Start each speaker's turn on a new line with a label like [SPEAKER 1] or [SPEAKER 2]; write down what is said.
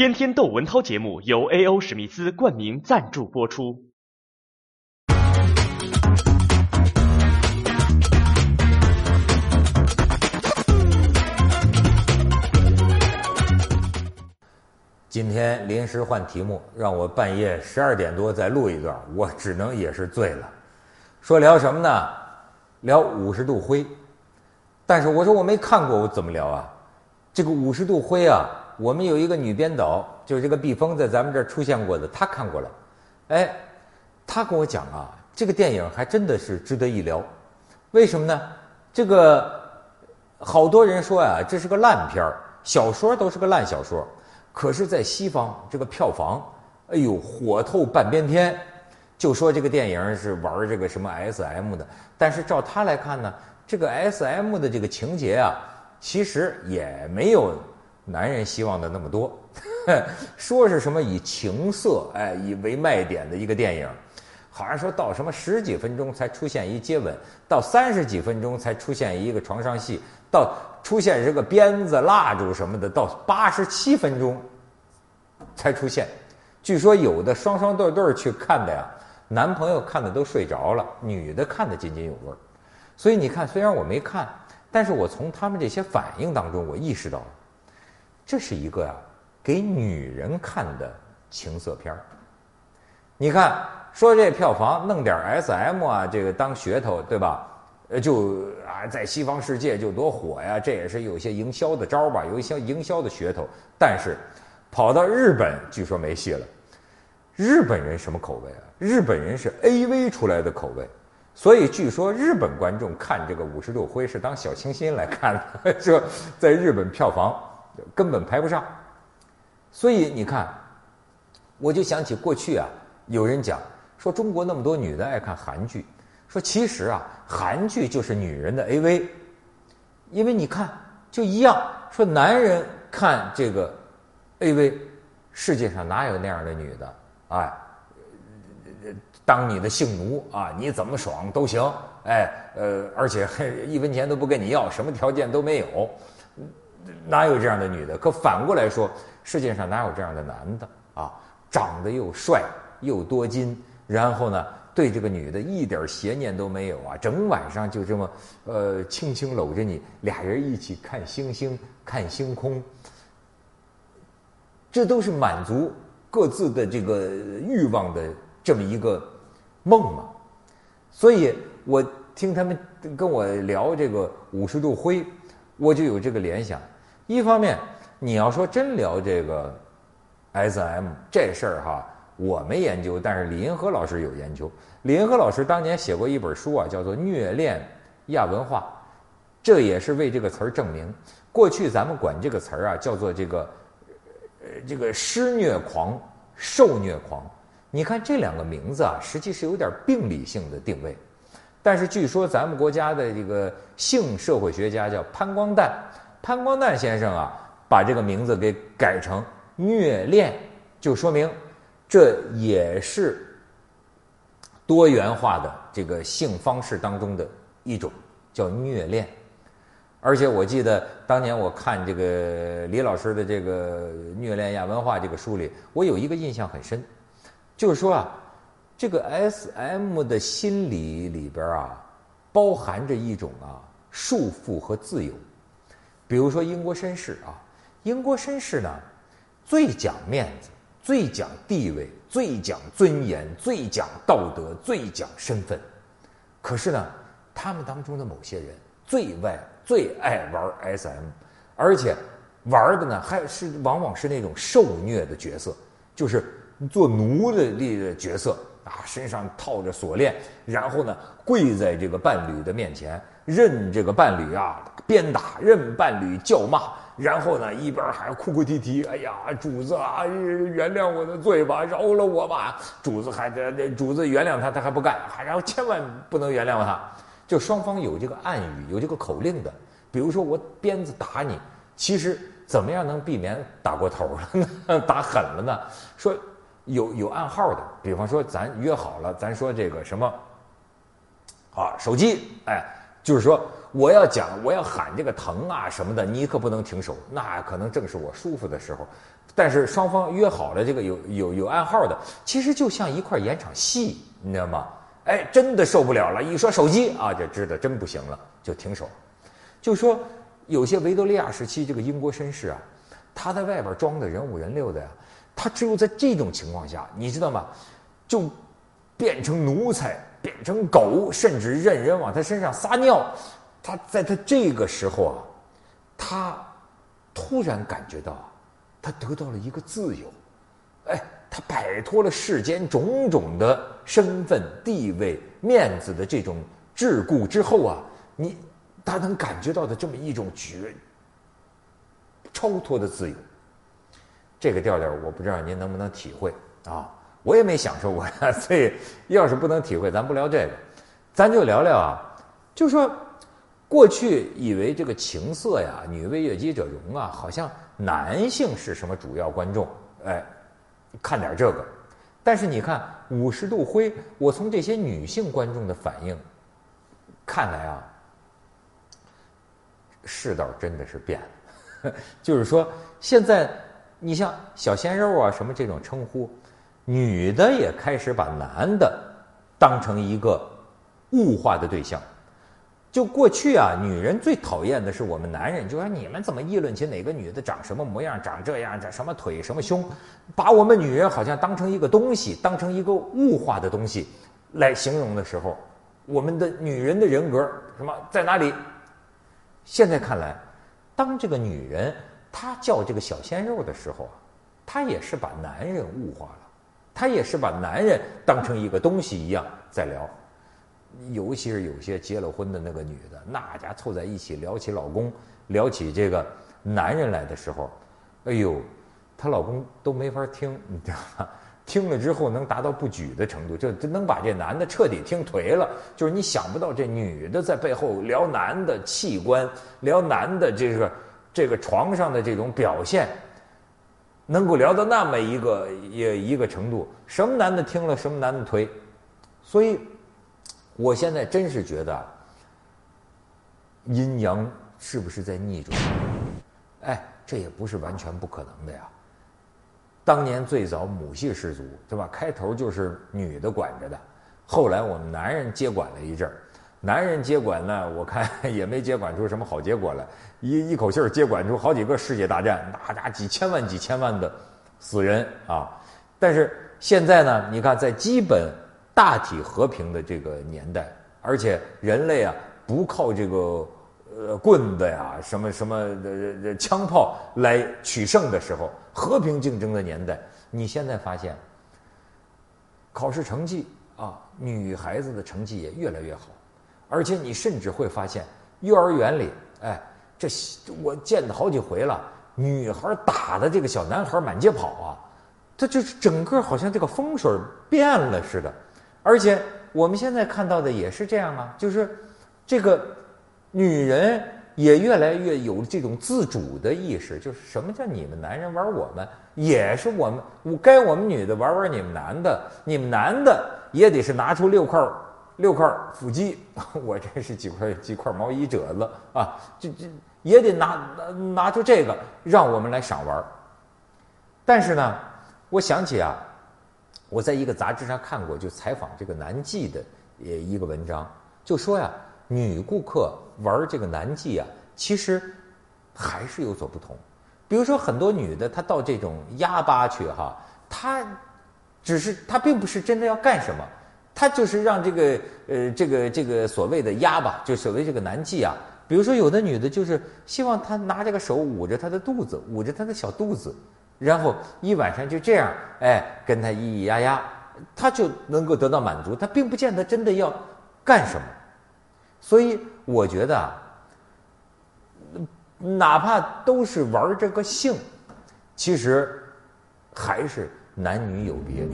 [SPEAKER 1] 天天窦文涛节目由 A.O. 史密斯冠名赞助播出。
[SPEAKER 2] 今天临时换题目，让我半夜十二点多再录一段，我只能也是醉了。说聊什么呢？聊五十度灰。但是我说我没看过，我怎么聊啊？这个五十度灰啊，我们有一个女编导，就是这个毕峰在咱们这儿出现过的，她看过了。哎，她跟我讲啊，这个电影还真的是值得一聊。为什么呢？这个好多人说呀，这是个烂片儿，小说都是个烂小说。可是，在西方这个票房，哎呦，火透半边天，就说这个电影是玩这个什么 S.M 的。但是照他来看呢，这个 S.M 的这个情节啊，其实也没有男人希望的那么多。说是什么以情色哎以为卖点的一个电影，好像说到什么十几分钟才出现一接吻，到三十几分钟才出现一个床上戏，到。出现这个鞭子、蜡烛什么的，到八十七分钟才出现。据说有的双双对对去看的呀，男朋友看的都睡着了，女的看的津津有味。所以你看，虽然我没看，但是我从他们这些反应当中，我意识到了，这是一个呀给女人看的情色片儿。你看，说这票房弄点 SM 啊，这个当噱头，对吧？呃，就啊，在西方世界就多火呀，这也是有些营销的招吧，有一些营销的噱头。但是，跑到日本据说没戏了。日本人什么口味啊？日本人是 A V 出来的口味，所以据说日本观众看这个五十度灰是当小清新来看的，说在日本票房根本排不上。所以你看，我就想起过去啊，有人讲说中国那么多女的爱看韩剧。说其实啊，韩剧就是女人的 AV，因为你看就一样。说男人看这个 AV，世界上哪有那样的女的？哎，当你的性奴啊，你怎么爽都行。哎，呃，而且还一分钱都不跟你要，什么条件都没有，哪有这样的女的？可反过来说，世界上哪有这样的男的啊？长得又帅又多金，然后呢？对这个女的一点邪念都没有啊，整晚上就这么，呃，轻轻搂着你，俩人一起看星星、看星空，这都是满足各自的这个欲望的这么一个梦嘛。所以我听他们跟我聊这个五十度灰，我就有这个联想。一方面，你要说真聊这个 S.M 这事儿哈。我没研究，但是李银河老师有研究。李银河老师当年写过一本书啊，叫做《虐恋亚文化》，这也是为这个词儿证明。过去咱们管这个词儿啊，叫做这个，呃，这个施虐狂、受虐狂。你看这两个名字啊，实际是有点病理性的定位。但是据说咱们国家的这个性社会学家叫潘光旦，潘光旦先生啊，把这个名字给改成虐恋，就说明。这也是多元化的这个性方式当中的一种，叫虐恋。而且我记得当年我看这个李老师的这个《虐恋亚文化》这个书里，我有一个印象很深，就是说啊，这个 S.M 的心理里边啊，包含着一种啊束缚和自由。比如说英国绅士啊，英国绅士呢最讲面子。最讲地位，最讲尊严，最讲道德，最讲身份。可是呢，他们当中的某些人最外最爱玩 SM，而且玩的呢还是往往是那种受虐的角色，就是做奴的的角色啊，身上套着锁链，然后呢跪在这个伴侣的面前，任这个伴侣啊鞭打，任伴侣叫骂。然后呢，一边还哭哭啼啼，哎呀，主子啊，原谅我的罪吧，饶了我吧。主子还这主子原谅他，他还不干，还然后千万不能原谅他。就双方有这个暗语，有这个口令的。比如说我鞭子打你，其实怎么样能避免打过头了呢？打狠了呢？说有有暗号的，比方说咱约好了，咱说这个什么，啊，手机，哎，就是说我要讲，我要喊这个疼啊什么的，你可不能停手，那可能正是我舒服的时候。但是双方约好了这个有有有暗号的，其实就像一块演场戏，你知道吗？哎，真的受不了了，一说手机啊，就知道真不行了，就停手。就说有些维多利亚时期这个英国绅士啊，他在外边装的人五人六的呀，他只有在这种情况下，你知道吗？就变成奴才，变成狗，甚至任人往他身上撒尿。他在他这个时候啊，他突然感觉到。他得到了一个自由，哎，他摆脱了世间种种的身份、地位、面子的这种桎梏之后啊，你他能感觉到的这么一种绝超脱的自由，这个调调我不知道您能不能体会啊？我也没享受过呀，所以要是不能体会，咱不聊这个，咱就聊聊啊，就说。过去以为这个情色呀，女为悦己者容啊，好像男性是什么主要观众，哎，看点这个。但是你看五十度灰，我从这些女性观众的反应看来啊，世道真的是变了。就是说，现在你像小鲜肉啊什么这种称呼，女的也开始把男的当成一个物化的对象。就过去啊，女人最讨厌的是我们男人，就说你们怎么议论起哪个女的长什么模样，长这样，长什么腿，什么胸，把我们女人好像当成一个东西，当成一个物化的东西来形容的时候，我们的女人的人格什么在哪里？现在看来，当这个女人她叫这个小鲜肉的时候啊，她也是把男人物化了，她也是把男人当成一个东西一样在聊。尤其是有些结了婚的那个女的，那家凑在一起聊起老公，聊起这个男人来的时候，哎呦，她老公都没法听，你知道吗？听了之后能达到不举的程度，就能把这男的彻底听颓了。就是你想不到这女的在背后聊男的器官，聊男的这个这个床上的这种表现，能够聊到那么一个一一个程度，什么男的听了什么男的颓，所以。我现在真是觉得，阴阳是不是在逆转？哎，这也不是完全不可能的呀。当年最早母系氏族，对吧？开头就是女的管着的，后来我们男人接管了一阵儿。男人接管呢，我看也没接管出什么好结果来，一一口气儿接管出好几个世界大战，那家几千万几千万的死人啊。但是现在呢，你看在基本。大体和平的这个年代，而且人类啊不靠这个呃棍子呀、什么什么的枪炮来取胜的时候，和平竞争的年代，你现在发现考试成绩啊，女孩子的成绩也越来越好，而且你甚至会发现幼儿园里，哎，这我见的好几回了，女孩打的这个小男孩满街跑啊，这就是整个好像这个风水变了似的。而且我们现在看到的也是这样啊，就是这个女人也越来越有这种自主的意识，就是什么叫你们男人玩我们，也是我们我该我们女的玩玩你们男的，你们男的也得是拿出六块六块腹肌，我这是几块几块毛衣褶子啊，这这也得拿拿拿出这个让我们来赏玩。但是呢，我想起啊。我在一个杂志上看过，就采访这个南纪的呃一个文章，就说呀，女顾客玩这个南纪啊，其实还是有所不同。比如说很多女的，她到这种鸭吧去哈，她只是她并不是真的要干什么，他就是让这个呃这个这个所谓的压吧，就所谓这个南纪啊。比如说有的女的，就是希望他拿这个手捂着她的肚子，捂着她的小肚子。然后一晚上就这样，哎，跟他咿咿呀呀，他就能够得到满足。他并不见得真的要干什么，所以我觉得啊，哪怕都是玩这个性，其实还是男女有别。